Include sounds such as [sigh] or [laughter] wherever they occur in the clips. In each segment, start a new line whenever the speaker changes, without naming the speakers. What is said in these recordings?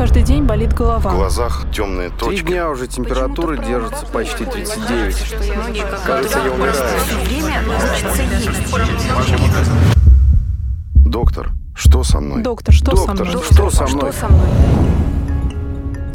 каждый день болит голова.
В глазах темные
Три
точки.
дня уже температура держится почти 39. Кажется, я умираю.
Доктор, что со мной?
Доктор, что со
Доктор,
мной?
что со мной?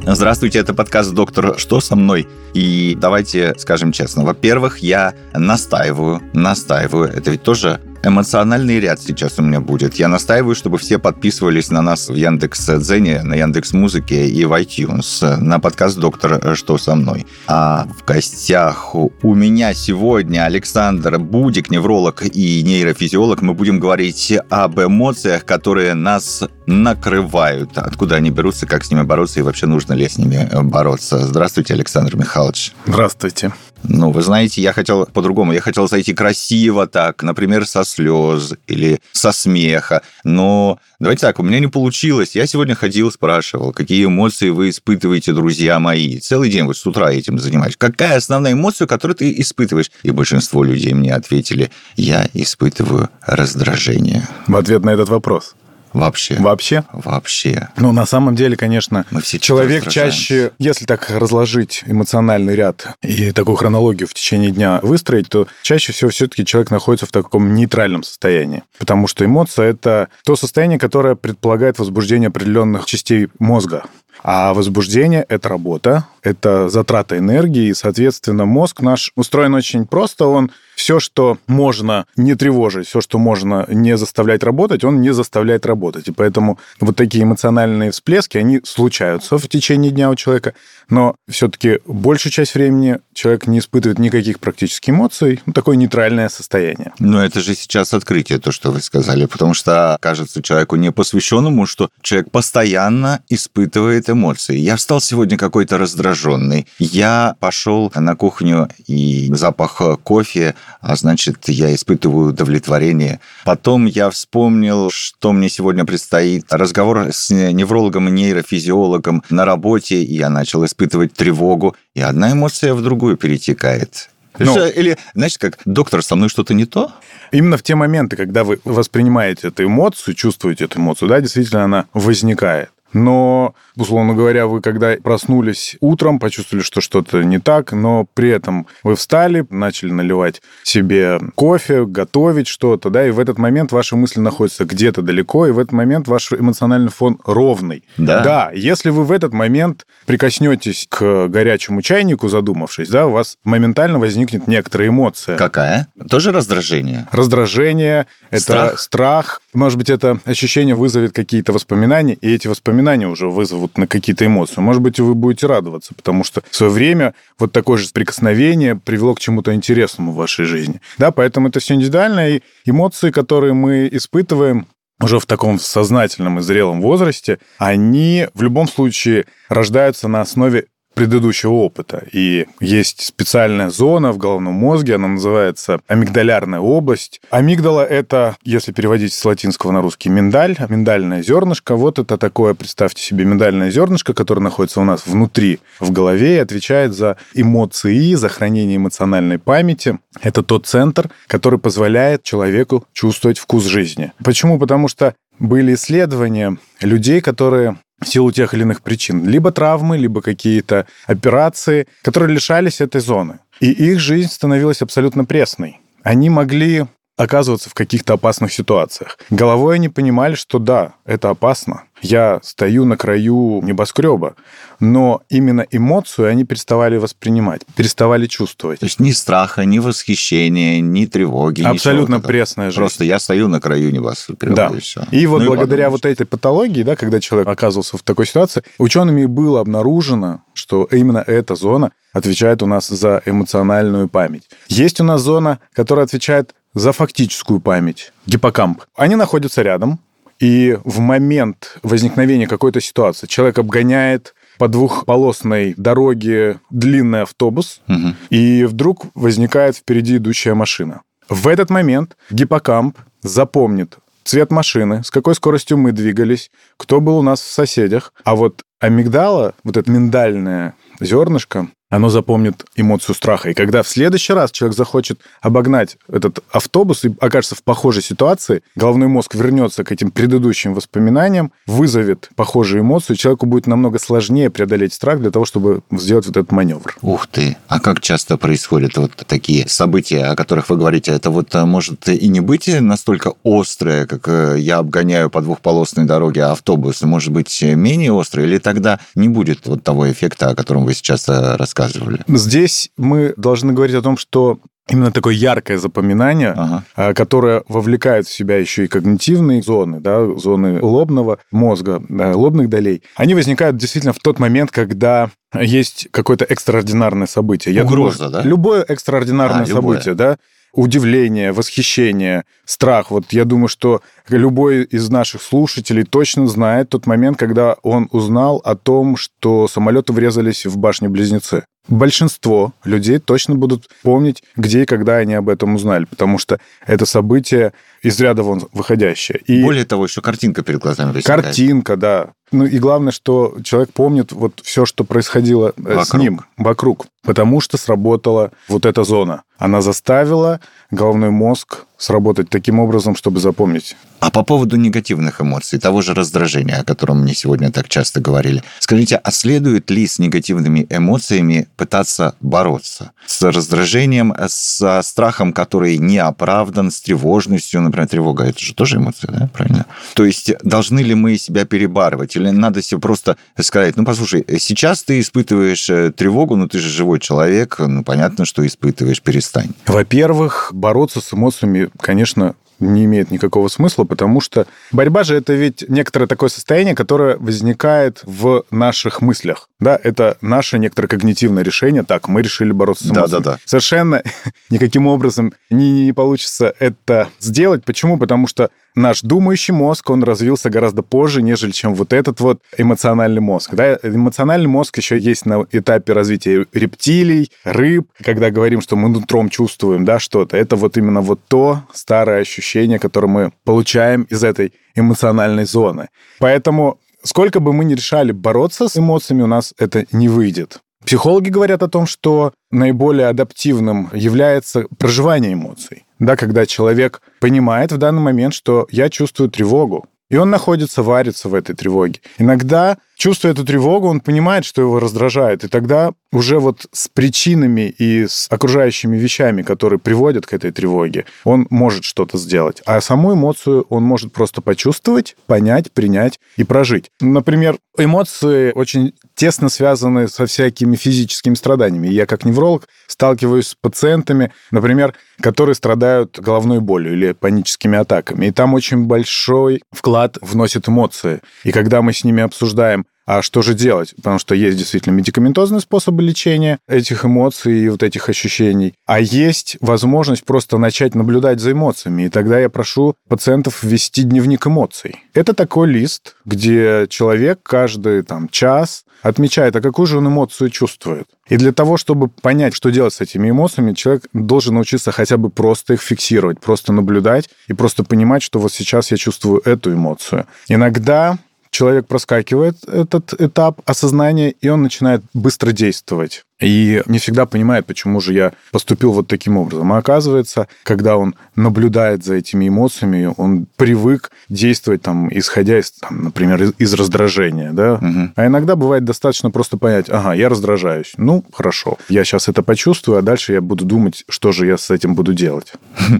Здравствуйте, это подкаст «Доктор, что со мной?» И давайте скажем честно. Во-первых, я настаиваю, настаиваю. Это ведь тоже эмоциональный ряд сейчас у меня будет. Я настаиваю, чтобы все подписывались на нас в Яндекс Дзене, на Яндекс Музыке и в iTunes на подкаст «Доктор, что со мной?». А в гостях у меня сегодня Александр Будик, невролог и нейрофизиолог. Мы будем говорить об эмоциях, которые нас накрывают. Откуда они берутся, как с ними бороться и вообще нужно ли с ними бороться. Здравствуйте, Александр Михайлович.
Здравствуйте.
Ну, вы знаете, я хотел по-другому. Я хотел зайти красиво так, например, со слез или со смеха. Но давайте так, у меня не получилось. Я сегодня ходил, спрашивал, какие эмоции вы испытываете, друзья мои. Целый день вот с утра этим занимаюсь. Какая основная эмоция, которую ты испытываешь? И большинство людей мне ответили, я испытываю раздражение.
В ответ на этот вопрос.
Вообще.
Вообще?
Вообще.
Ну, на самом деле, конечно,
Мы все
человек чаще, если так разложить эмоциональный ряд и такую хронологию в течение дня выстроить, то чаще всего все-таки человек находится в таком нейтральном состоянии. Потому что эмоция – это то состояние, которое предполагает возбуждение определенных частей мозга. А возбуждение – это работа, это затрата энергии, и, соответственно, мозг наш устроен очень просто. Он все, что можно не тревожить, все, что можно не заставлять работать, он не заставляет работать. И поэтому вот такие эмоциональные всплески, они случаются в течение дня у человека, но все-таки большую часть времени человек не испытывает никаких практически эмоций, ну, такое нейтральное состояние.
Но это же сейчас открытие, то, что вы сказали, потому что кажется человеку непосвященному, что человек постоянно испытывает эмоции. Я встал сегодня какой-то раздраженный. Я пошел на кухню, и запах кофе, а значит, я испытываю удовлетворение. Потом я вспомнил, что мне сегодня предстоит. Разговор с неврологом и нейрофизиологом на работе, и я начал испытывать тревогу, и одна эмоция в другую перетекает.
Ну.
Или, знаешь, как доктор, со мной что-то не то?
Именно в те моменты, когда вы воспринимаете эту эмоцию, чувствуете эту эмоцию, да, действительно она возникает. Но, условно говоря, вы когда проснулись утром, почувствовали, что что-то не так, но при этом вы встали, начали наливать себе кофе, готовить что-то, да, и в этот момент ваши мысли находятся где-то далеко, и в этот момент ваш эмоциональный фон ровный.
Да.
Да, если вы в этот момент прикоснетесь к горячему чайнику, задумавшись, да, у вас моментально возникнет некоторая эмоция.
Какая? Тоже раздражение?
Раздражение, это
Страх?
страх. Может быть, это ощущение вызовет какие-то воспоминания, и эти воспоминания уже вызовут на какие-то эмоции. Может быть, вы будете радоваться, потому что в свое время вот такое же прикосновение привело к чему-то интересному в вашей жизни. Да, поэтому это все индивидуально, и эмоции, которые мы испытываем, уже в таком сознательном и зрелом возрасте, они в любом случае рождаются на основе предыдущего опыта. И есть специальная зона в головном мозге, она называется амигдалярная область. Амигдала — это, если переводить с латинского на русский, миндаль, миндальное зернышко. Вот это такое, представьте себе, миндальное зернышко, которое находится у нас внутри, в голове, и отвечает за эмоции, за хранение эмоциональной памяти. Это тот центр, который позволяет человеку чувствовать вкус жизни. Почему? Потому что были исследования людей, которые в силу тех или иных причин, либо травмы, либо какие-то операции, которые лишались этой зоны. И их жизнь становилась абсолютно пресной. Они могли оказываться в каких-то опасных ситуациях. Головой они понимали, что да, это опасно. Я стою на краю небоскреба, но именно эмоцию они переставали воспринимать, переставали чувствовать.
То есть ни страха, ни восхищения, ни тревоги.
Абсолютно пресная жизнь.
Просто я стою на краю небоскреба,
Да.
и все.
И вот
Ну
благодаря
ладно,
вот этой патологии, да, когда человек оказывался в такой ситуации, учеными было обнаружено, что именно эта зона отвечает у нас за эмоциональную память. Есть у нас зона, которая отвечает за фактическую память, гиппокамп. Они находятся рядом, и в момент возникновения какой-то ситуации человек обгоняет по двухполосной дороге длинный автобус,
Мгм.
и вдруг возникает впереди идущая машина. В этот момент гиппокамп запомнит цвет машины, с какой скоростью мы двигались, кто был у нас в соседях. А вот амигдала, вот это миндальное зернышко, оно запомнит эмоцию страха. И когда в следующий раз человек захочет обогнать этот автобус и окажется в похожей ситуации, головной мозг вернется к этим предыдущим воспоминаниям, вызовет похожие эмоции, человеку будет намного сложнее преодолеть страх для того, чтобы сделать вот этот маневр.
Ух ты! А как часто происходят вот такие события, о которых вы говорите? Это вот э, может и не быть настолько острое, как э, я обгоняю по двухполосной дороге автобус, может быть менее острое, или тогда не будет вот того эффекта, о котором вы сейчас э, рассказывали?
Здесь мы должны говорить о том, что именно такое яркое запоминание, ага. А, которое вовлекает в себя еще и когнитивные зоны, да, зоны лобного мозга, да, лобных долей, они возникают действительно в тот момент, когда есть какое-то экстраординарное событие.
Я Угроза,
думаю, да? Любое экстраординарное а, событие, любое. да, удивление, восхищение, страх. Вот я думаю, что любой из наших слушателей точно знает тот момент, когда он узнал о том, что самолеты врезались в башню-близнецы большинство людей точно будут помнить, где и когда они об этом узнали, потому что это событие из ряда вон выходящее.
И Более того, еще картинка перед глазами
возникает. Картинка, да. Ну и главное, что человек помнит вот все, что происходило э, вокруг. с ним вокруг, потому что сработала вот эта зона. Она заставила головной мозг сработать таким образом, чтобы запомнить.
А по поводу негативных эмоций, того же раздражения, о котором мне сегодня так часто говорили, скажите, а следует ли с негативными эмоциями пытаться бороться? С раздражением, со страхом, который не оправдан, с тревожностью, например, тревога, это же тоже эмоция, да, правильно? То есть должны ли мы себя перебарывать, или надо себе просто сказать, ну, послушай, сейчас ты испытываешь э, тревогу, но ты же живой человек, ну, понятно, что испытываешь, перестань.
Во-первых, бороться с эмоциями конечно, не имеет никакого смысла, потому что борьба же это ведь некоторое такое состояние, которое возникает в наших мыслях. Да, это наше некоторое когнитивное решение. Так, мы решили бороться с эмоциями. Да, да, да. Совершенно [laughs] никаким образом не, не получится это сделать. Почему? Потому что наш думающий мозг, он развился гораздо позже, нежели чем вот этот вот эмоциональный мозг. Да? Эмоциональный мозг еще есть на этапе развития рептилий, рыб. Когда говорим, что мы нутром чувствуем да, что-то, это вот именно вот то старое ощущение, которое мы получаем из этой эмоциональной зоны. Поэтому сколько бы мы ни решали бороться с эмоциями, у нас это не выйдет. Психологи говорят о том, что наиболее адаптивным является проживание эмоций. Да, когда человек понимает в данный момент, что я чувствую тревогу, и он находится, варится в этой тревоге. Иногда, чувствуя эту тревогу, он понимает, что его раздражает. И тогда уже вот с причинами и с окружающими вещами, которые приводят к этой тревоге, он может что-то сделать. А саму эмоцию он может просто почувствовать, понять, принять и прожить. Например, эмоции очень тесно связаны со всякими физическими страданиями. Я как невролог сталкиваюсь с пациентами, например, которые страдают головной болью или паническими атаками. И там очень большой вклад вносит эмоции. И когда мы с ними обсуждаем, а что же делать? Потому что есть действительно медикаментозные способы лечения этих эмоций и вот этих ощущений. А есть возможность просто начать наблюдать за эмоциями. И тогда я прошу пациентов ввести дневник эмоций. Это такой лист, где человек каждый там, час отмечает, а какую же он эмоцию чувствует. И для того, чтобы понять, что делать с этими эмоциями, человек должен научиться хотя бы просто их фиксировать, просто наблюдать и просто понимать, что вот сейчас я чувствую эту эмоцию. Иногда человек проскакивает этот этап осознания, и он начинает быстро действовать. И не всегда понимает, почему же я поступил вот таким образом. А оказывается, когда он наблюдает за этими эмоциями, он привык действовать, там, исходя из, там, например, из, из раздражения. Да? Угу. А иногда бывает достаточно просто понять, ага, я раздражаюсь. Ну, хорошо, я сейчас это почувствую, а дальше я буду думать, что же я с этим буду делать. [laughs]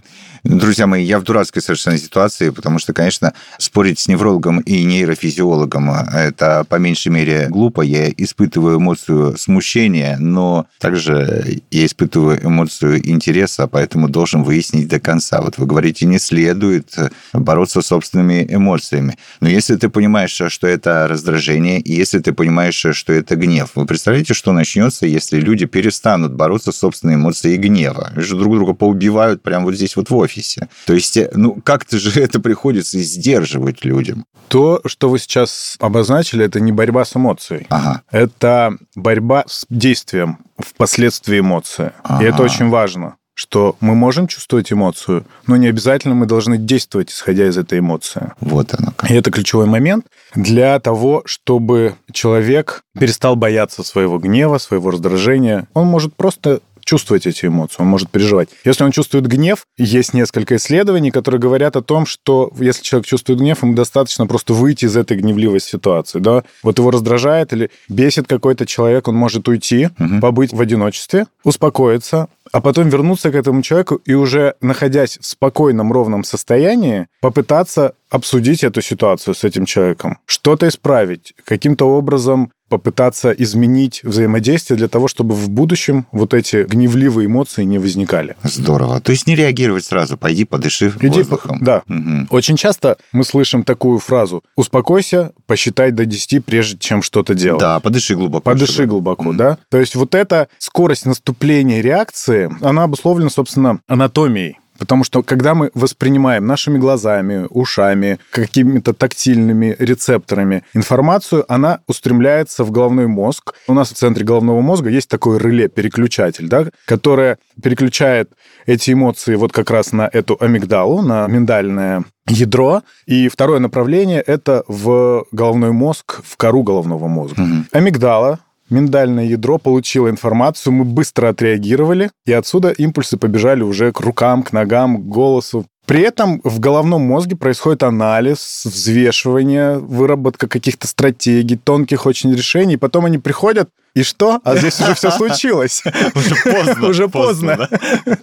Друзья мои, я в дурацкой совершенно ситуации, потому что, конечно, спорить с неврологом и нейрофизиологом – это по меньшей мере глупо. Я испытываю эмоцию смущения, но также я испытываю эмоцию интереса, поэтому должен выяснить до конца. Вот вы говорите, не следует бороться с собственными эмоциями. Но если ты понимаешь, что это раздражение, и если ты понимаешь, что это гнев, вы представляете, что начнется, если люди перестанут бороться с собственной эмоцией гнева? Же друг друга поубивают прямо вот здесь вот в офисе офисе. То есть, э, ну, как-то же это приходится сдерживать людям.
То, что вы сейчас обозначили, это не борьба с эмоцией. Ага. Это борьба с действием впоследствии эмоции. Ага. И это очень важно. что мы можем чувствовать эмоцию, но не обязательно мы должны действовать, исходя из этой эмоции.
Вот оно как.
И это ключевой момент для того, чтобы человек перестал бояться своего гнева, своего раздражения. Он может просто чувствовать эти эмоции, он может переживать. Если он чувствует гнев, есть несколько исследований, которые говорят о том, что если человек чувствует гнев, ему достаточно просто выйти из этой гневливой ситуации. Да? Вот его раздражает или бесит какой-то человек, он может уйти, угу. побыть в одиночестве, успокоиться, а потом вернуться к этому человеку и уже находясь в спокойном, ровном состоянии, попытаться обсудить эту ситуацию с этим человеком, что-то исправить, каким-то образом попытаться изменить взаимодействие для того, чтобы в будущем вот эти гневливые эмоции не возникали.
Здорово. То есть не реагировать сразу, пойди подыши Иди, воздухом.
Да. Угу. Очень часто мы слышим такую фразу «успокойся, посчитай до 10, прежде чем что-то делать».
Да, подыши глубоко.
Подыши чтобы... глубоко, угу. да. То есть вот эта скорость наступления реакции, она обусловлена, собственно, анатомией Потому что когда мы воспринимаем нашими глазами, ушами, какими-то тактильными рецепторами информацию, она устремляется в головной мозг. У нас в центре головного мозга есть такой реле-переключатель, да, которое переключает эти эмоции вот как раз на эту амигдалу, на миндальное ядро. И второе направление — это в головной мозг, в кору головного мозга. Угу. Амигдала миндальное ядро получило информацию, мы быстро отреагировали, и отсюда импульсы побежали уже к рукам, к ногам, к голосу. При этом в головном мозге происходит анализ, взвешивание, выработка каких-то стратегий, тонких очень решений. Потом они приходят, и что? А здесь уже все случилось. [laughs]
Уже поздно. [laughs]
Уже поздно.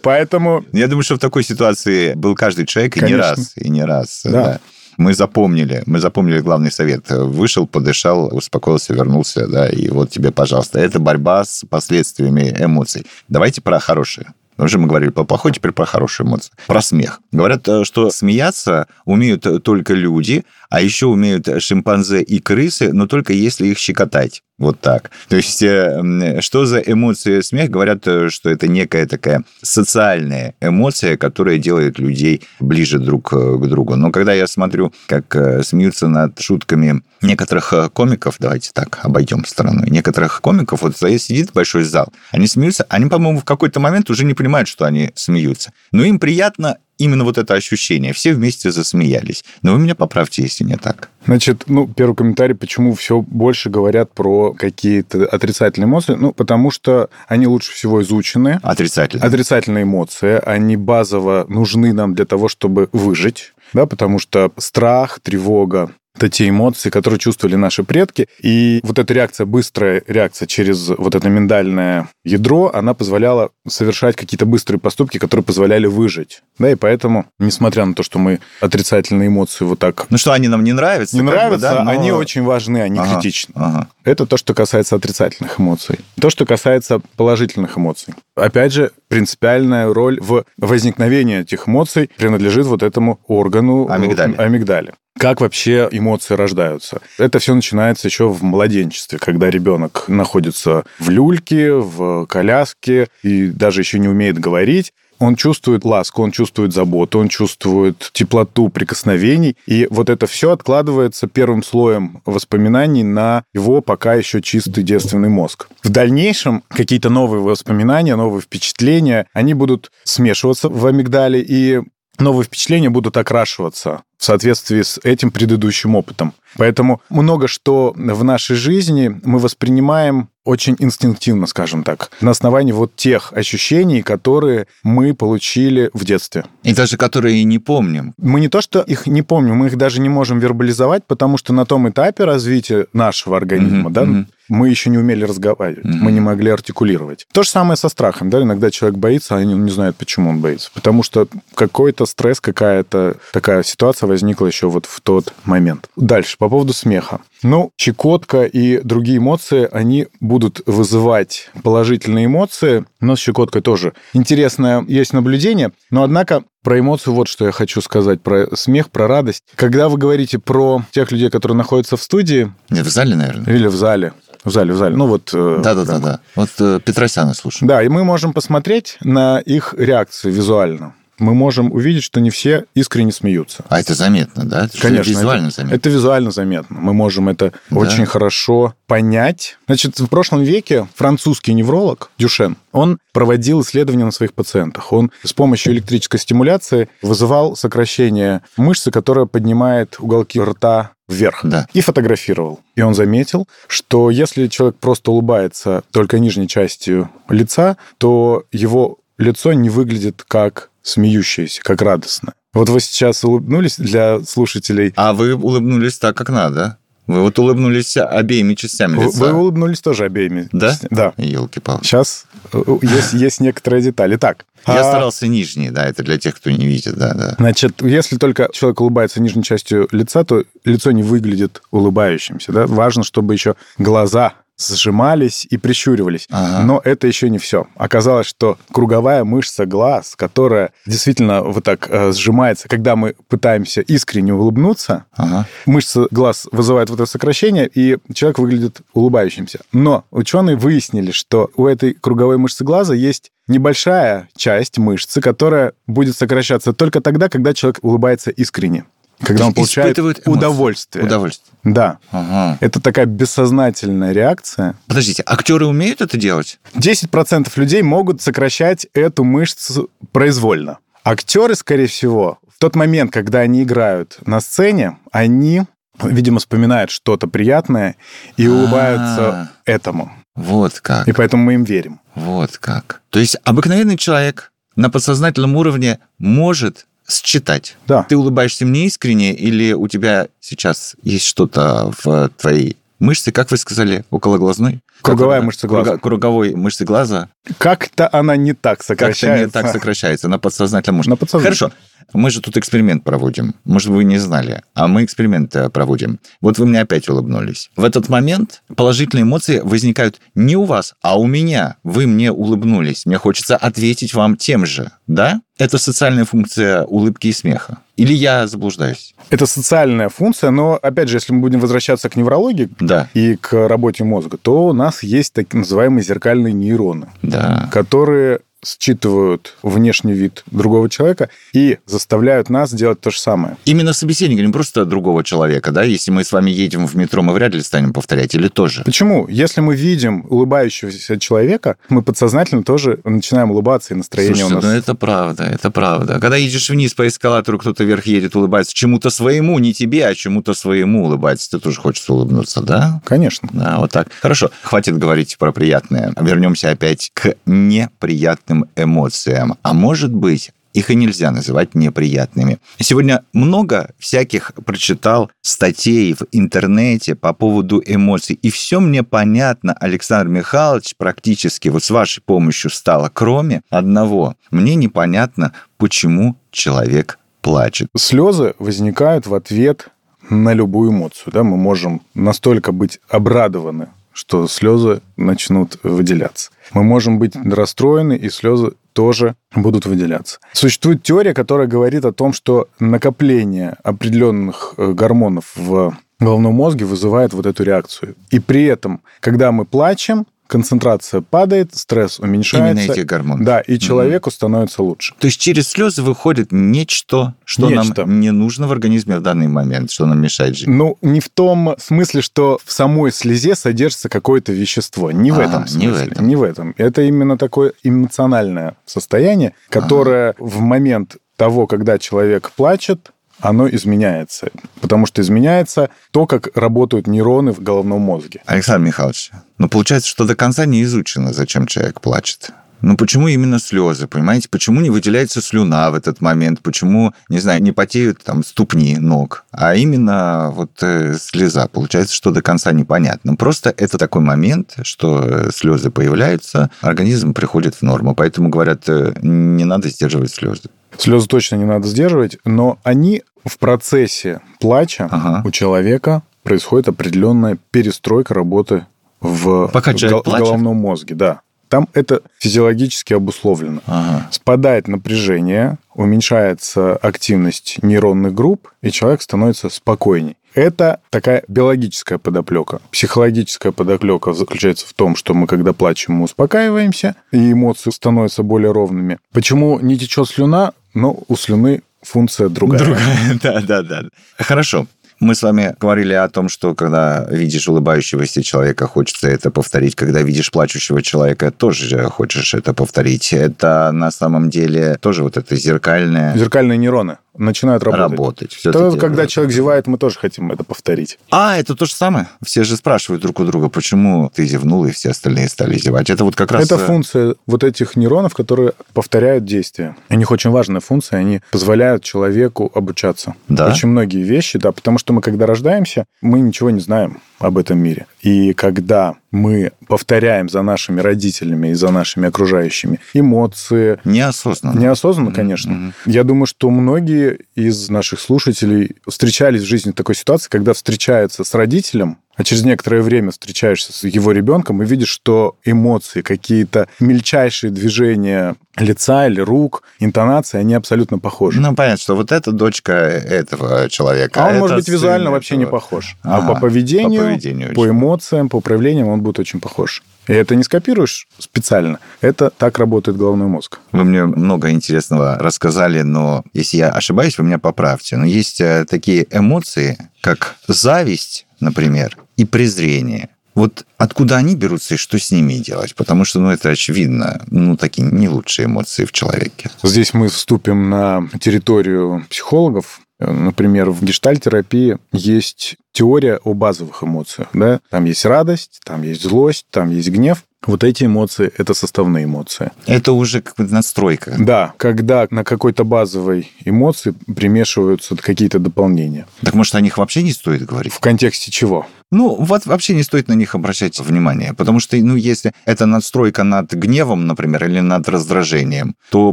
Поэтому...
Я думаю, что в такой ситуации был каждый человек, и не раз, и не раз. Да мы запомнили, мы запомнили главный совет. Вышел, подышал, успокоился, вернулся, да, и вот тебе, пожалуйста. Это борьба с последствиями эмоций. Давайте про хорошие. Уже мы говорили про плохой, теперь про хорошие эмоции. Про смех. Говорят, э, что смеяться умеют только люди, а еще умеют шимпанзе и крысы, но только если их щекотать. Вот так. То есть, э, что за эмоция смех? Говорят, э, что это некая такая социальная эмоция, которая делает людей ближе друг к другу. Но когда я смотрю, как смеются над шутками некоторых комиков, давайте так обойдем стороной, некоторых комиков, вот сидит большой зал, они смеются, они, по-моему, в какой-то момент уже не понимают, что они смеются. Но им приятно именно вот это ощущение. Все вместе засмеялись. Но вы меня поправьте, если не так.
Значит, ну, первый комментарий, почему все больше говорят про какие-то отрицательные эмоции? Ну, потому что они лучше всего изучены.
Отрицательные.
Отрицательные эмоции. Они базово нужны нам для того, чтобы выжить да, потому что страх, тревога, это те эмоции, которые чувствовали наши предки. И вот эта реакция, быстрая реакция через вот это миндальное ядро, она позволяла совершать какие-то быстрые поступки, которые позволяли выжить. Да, и поэтому, несмотря на то, что мы отрицательные эмоции вот так...
Ну что, они нам не нравятся?
Не нравятся, бы, да? но... они очень важны, они ага, критичны. Ага. Это то, что касается отрицательных эмоций. То, что касается положительных эмоций. Опять же, принципиальная роль в возникновении этих эмоций принадлежит вот этому органу
амигдали.
амигдали. Как вообще эмоции рождаются? Это все начинается еще в младенчестве, когда ребенок находится в люльке, в коляске и даже еще не умеет говорить он чувствует ласку, он чувствует заботу, он чувствует теплоту прикосновений. И вот это все откладывается первым слоем воспоминаний на его пока еще чистый девственный мозг. В дальнейшем какие-то новые воспоминания, новые впечатления, они будут смешиваться в амигдале, и новые впечатления будут окрашиваться в соответствии с этим предыдущим опытом. Поэтому много что в нашей жизни мы воспринимаем очень инстинктивно, скажем так, на основании вот тех ощущений, которые мы получили в детстве.
И даже которые и не помним.
Мы не то, что их не помним, мы их даже не можем вербализовать, потому что на том этапе развития нашего организма, mm-hmm. да, mm-hmm мы еще не умели разговаривать, mm-hmm. мы не могли артикулировать. То же самое со страхом, да, иногда человек боится, а он не знает, почему он боится. Потому что какой-то стресс, какая-то такая ситуация возникла еще вот в тот момент. Дальше, по поводу смеха. Ну, чекотка и другие эмоции, они будут вызывать положительные эмоции, но с чекоткой тоже. Интересное есть наблюдение, но однако про эмоцию вот что я хочу сказать, про смех, про радость. Когда вы говорите про тех людей, которые находятся в студии...
Нет, в зале, наверное.
Или в зале. В зале, в зале. Ну вот...
Э, Да-да-да. да. Вот э, Петросяна слушаем.
Да, и мы можем посмотреть на их реакцию визуально. Мы можем увидеть, что не все искренне смеются.
А это заметно, да? Это
Конечно,
визуально
это,
заметно.
это визуально заметно. Мы можем это
Да.
очень хорошо понять. Значит, в прошлом веке французский невролог Дюшен, он проводил исследования на своих пациентах. Он с помощью электрической стимуляции вызывал сокращение мышцы, которая поднимает уголки рта вверх.
Да.
И фотографировал. И он заметил, что если человек просто улыбается только нижней частью лица, то его лицо не выглядит как смеющееся, как радостно. Вот вы сейчас улыбнулись для слушателей.
А вы улыбнулись так, как надо. Вы вот улыбнулись обеими частями лица.
вы улыбнулись тоже обеими.
Да?
Да.
Елки-палки.
Сейчас э, есть, есть некоторые детали. Так.
Я
а,
старался нижний, да, это для тех, кто не видит, да, да.
Значит, если только человек улыбается нижней частью лица, то лицо не выглядит улыбающимся. Да? Важно, чтобы еще глаза сжимались и прищуривались.
Ага.
Но это еще не все. Оказалось, что круговая мышца глаз, которая действительно вот так э, сжимается, когда мы пытаемся искренне улыбнуться,
Ага.
мышца глаз вызывает вот это сокращение, и человек выглядит улыбающимся. Но ученые выяснили, что у этой круговой мышцы глаза есть небольшая часть мышцы, которая будет сокращаться только тогда, когда человек улыбается искренне. Когда он получает удовольствие.
Удовольствие.
Да.
Ага.
Это такая бессознательная реакция.
Подождите, актеры умеют это делать?
10% людей могут сокращать эту мышцу произвольно. Актеры, скорее всего, в тот момент, когда они играют на сцене, они, видимо, вспоминают что-то приятное и улыбаются
А.
этому.
Вот как.
И поэтому мы им верим.
Вот как. То есть обыкновенный человек на подсознательном уровне может считать.
Да.
Ты улыбаешься мне искренне или у тебя сейчас есть что-то в твоей мышце, как вы сказали, около глазной?
Круговая
Как она?
мышца глаза.
Круговой мышцы глаза.
Как-то она не так
Как-то
сокращается.
не так сокращается на подсознательном уровне.
На подсознательном.
Хорошо. Мы же тут эксперимент проводим. Может, вы не знали, а мы эксперимент э, проводим. Вот вы мне опять улыбнулись. В этот момент положительные эмоции возникают не у вас, а у меня. Вы мне улыбнулись. Мне хочется ответить вам тем же. Да? Это социальная функция улыбки и смеха. Или я заблуждаюсь?
Это социальная функция, но, опять же, если мы будем возвращаться к неврологии
Да.
и к работе мозга, то у нас есть так называемые зеркальные нейроны.
Да.
которые считывают внешний вид другого человека и заставляют нас делать то же самое.
Именно собеседника, не просто другого человека, да? Если мы с вами едем в метро, мы вряд ли станем повторять, или тоже?
Почему? Если мы видим улыбающегося человека, мы подсознательно тоже начинаем улыбаться, и настроение
Слушайте,
у нас...
ну это правда, это правда. Когда едешь вниз по эскалатору, кто-то вверх едет, улыбается чему-то своему, не тебе, а чему-то своему улыбается. Ты тоже хочется улыбнуться, да?
Конечно.
Да, вот так. Хорошо, хватит говорить про приятное. Вернемся опять к неприятным эмоциям. А может быть, их и нельзя называть неприятными. Сегодня много всяких прочитал статей в интернете по поводу эмоций. И все мне понятно, Александр Михайлович, практически вот с вашей помощью стало. Кроме одного, мне непонятно, почему человек плачет.
Слезы возникают в ответ на любую эмоцию. Да? Мы можем настолько быть обрадованы, что слезы начнут выделяться. Мы можем быть расстроены, и слезы тоже будут выделяться. Существует теория, которая говорит о том, что накопление определенных э, гормонов в головном мозге вызывает вот эту реакцию. И при этом, когда мы плачем, концентрация падает, стресс уменьшается.
Именно эти гормоны.
Да, и человеку становится лучше.
То есть через слезы выходит нечто, что
Нечто.
нам не нужно в организме в данный момент, что нам мешает жить.
Ну, не в том смысле, что в самой слезе содержится какое-то вещество. Не в
А,
этом
не
смысле.
в этом.
Не в этом. Это именно такое эмоциональное состояние, которое в момент того, когда человек плачет, оно изменяется. Потому что изменяется то, как работают нейроны в головном мозге.
Александр Михайлович, ну получается, что до конца не изучено, зачем человек плачет. Ну почему именно слезы, понимаете? Почему не выделяется слюна в этот момент? Почему, не знаю, не потеют там ступни ног? А именно вот э, слеза. Получается, что до конца непонятно. Просто это такой момент, что э, слезы появляются, организм приходит в норму. Поэтому говорят, э, не надо сдерживать слезы.
Слезы точно не надо сдерживать, но они в процессе плача
Ага.
у человека происходит определенная перестройка работы в,
Пока
гол- в головном мозге. Да. Там это физиологически обусловлено.
Ага.
Спадает напряжение, уменьшается активность нейронных групп, и человек становится спокойней. Это такая биологическая подоплека. Психологическая подоплека заключается в том, что мы, когда плачем, мы успокаиваемся, и эмоции становятся более ровными. Почему не течет слюна? Но у слюны функция другая.
Другая, [laughs] да, да, да. Хорошо. Мы с вами говорили о том, что когда видишь улыбающегося человека, хочется это повторить. Когда видишь плачущего человека, тоже хочешь это повторить. Это на самом деле тоже вот это зеркальное...
Зеркальные нейроны начинают работать.
Работать.
То, когда человек зевает, мы тоже хотим это повторить.
А, это то же самое? Все же спрашивают друг у друга, почему ты зевнул, и все остальные стали зевать. Это вот как раз...
Это функция вот этих нейронов, которые повторяют действия. У них очень важная функция, они позволяют человеку обучаться.
Да?
Очень многие вещи, да, потому что мы, когда рождаемся, мы ничего не знаем об этом мире. И когда мы повторяем за нашими родителями и за нашими окружающими эмоции...
Неосознанно.
Неосознанно, конечно. Mm-hmm. Я думаю, что многие из наших слушателей встречались в жизни в такой ситуации, когда встречаются с родителем, а через некоторое время встречаешься с его ребенком и видишь, что эмоции, какие-то мельчайшие движения лица или рук, интонации, они абсолютно похожи.
Ну, понятно, что вот эта дочка этого человека.
А он, может быть, визуально этого... вообще не похож. А, а по поведению, по, поведению по эмоциям, по проявлениям он будет очень похож. И это не скопируешь специально. Это так работает головной мозг.
Вы мне много интересного рассказали, но если я ошибаюсь, вы меня поправьте. Но есть э, такие эмоции, как зависть, например, и презрение. Вот откуда они берутся и что с ними делать? Потому что, ну, это очевидно, ну, такие не лучшие эмоции в человеке.
Здесь мы вступим на территорию психологов. Например, в гештальтерапии есть теория о базовых эмоциях. Да? Там есть радость, там есть злость, там есть гнев. Вот эти эмоции – это составные эмоции.
Это уже как бы настройка.
Да, когда на какой-то базовой эмоции примешиваются какие-то дополнения.
Так может, о них вообще не стоит говорить?
В контексте чего?
Ну, вот вообще не стоит на них обращать внимание, потому что, ну, если это надстройка над гневом, например, или над раздражением, то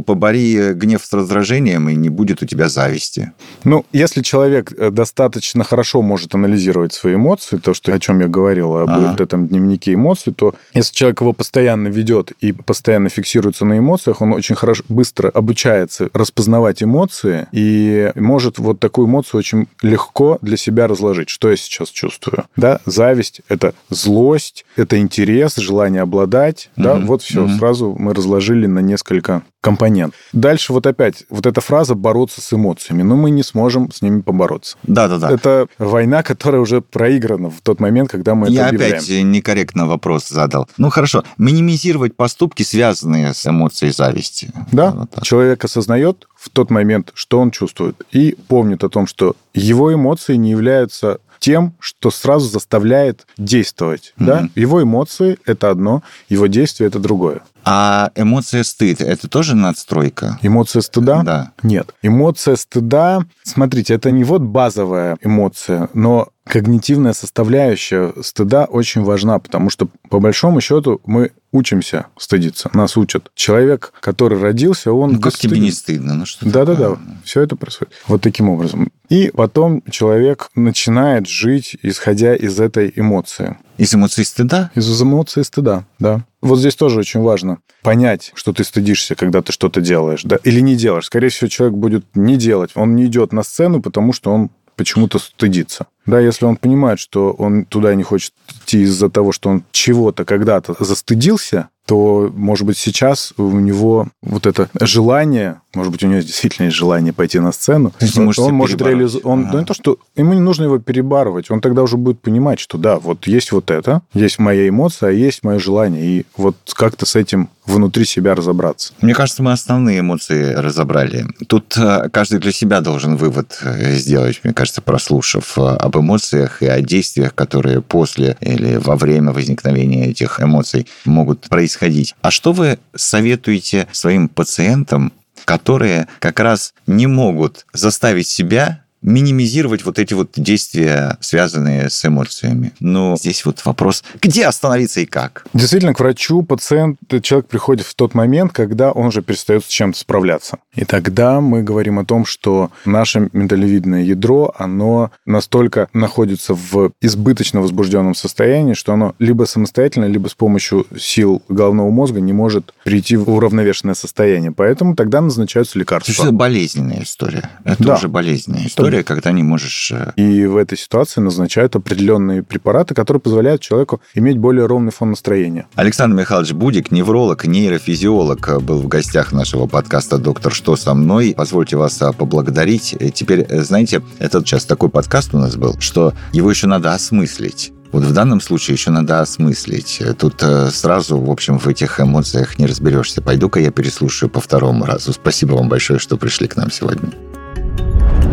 побори гнев с раздражением, и не будет у тебя зависти.
Ну, если человек э, достаточно хорошо может анализировать свои эмоции, то, что, о чем я говорил, об ага. этом дневнике эмоций, то если человек его постоянно ведет и постоянно фиксируется на эмоциях, он очень хорошо, быстро обучается распознавать эмоции и может вот такую эмоцию очень легко для себя разложить, что я сейчас чувствую. Да, зависть, это злость, это интерес, желание обладать, mm-hmm. да, вот все, mm-hmm. сразу мы разложили на несколько компонент. Дальше вот опять, вот эта фраза «бороться с эмоциями», но мы не сможем с ними побороться.
Да-да-да.
Это война, которая уже проиграна в тот момент, когда мы
Я
это объявляем.
опять некорректно вопрос задал. Ну, хорошо. Минимизировать поступки, связанные с эмоцией зависти.
Да. Вот Человек осознает в тот момент, что он чувствует, и помнит о том, что его эмоции не являются тем, что сразу заставляет действовать. Mm-hmm. Да? Его эмоции – это одно, его действие – это другое.
А эмоция стыд – это тоже надстройка?
Эмоция стыда?
Да.
Нет. Эмоция стыда, смотрите, это не вот базовая эмоция, но когнитивная составляющая стыда очень важна, потому что, по большому счету, мы учимся стыдиться, нас учат. Человек, который родился, он...
Ну, как тебе не стыдно? Ну, что
Да-да-да, все это происходит. Вот таким образом. И потом человек начинает жить, исходя из этой эмоции.
Из эмоций стыда?
Из эмоций стыда, да. Вот здесь тоже очень важно понять, что ты стыдишься, когда ты что-то делаешь, да, или не делаешь. Скорее всего, человек будет не делать. Он не идет на сцену, потому что он почему-то стыдится. Да, если он понимает, что он туда не хочет идти из-за того, что он чего-то когда-то застыдился, то, может быть, сейчас у него вот это желание, может быть, у него действительно есть желание пойти на сцену,
то
он, он может реализовать. Он, ага. да, не то, что ему не нужно его перебарывать, он тогда уже будет понимать, что да, вот есть вот это, есть моя эмоция, а есть мое желание, и вот как-то с этим внутри себя разобраться.
Мне кажется, мы основные эмоции разобрали. Тут э, каждый для себя должен вывод э, сделать, мне кажется, прослушав э, об эмоциях и о действиях, которые после или во время возникновения этих эмоций могут происходить. А что вы советуете своим пациентам, которые как раз не могут заставить себя минимизировать вот эти вот действия, связанные с эмоциями. Но здесь вот вопрос, где остановиться и как?
Действительно, к врачу пациент, человек приходит в тот момент, когда он уже перестает с чем-то справляться. И тогда мы говорим о том, что наше миндалевидное ядро, оно настолько находится в избыточно возбужденном состоянии, что оно либо самостоятельно, либо с помощью сил головного мозга не может прийти в уравновешенное состояние. Поэтому тогда назначаются лекарства.
Это болезненная история. Это да. уже болезненная история история, когда не можешь... э,
И в этой ситуации назначают определенные препараты, которые позволяют человеку иметь более ровный фон настроения.
Александр Михайлович Будик, невролог, нейрофизиолог, э, был в гостях нашего подкаста «Доктор, что со мной?». Позвольте вас а, поблагодарить. Теперь, э, знаете, этот сейчас такой подкаст у нас был, что его еще надо осмыслить. Вот в данном случае еще надо осмыслить. Тут э, сразу, в общем, в этих эмоциях не разберешься. Пойду-ка я переслушаю по второму разу. Спасибо вам большое, что пришли к нам сегодня.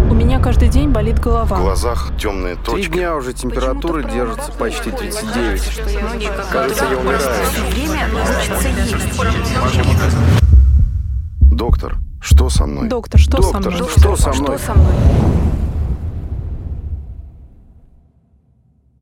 У меня каждый день болит
В
голова.
глазах темные
Три
точки.
дня уже температура держится почти 39. Кажется, я умираю.
Доктор, что со мной?
Доктор, что со
Доктор,
мной?
что со мной?
Что со мной?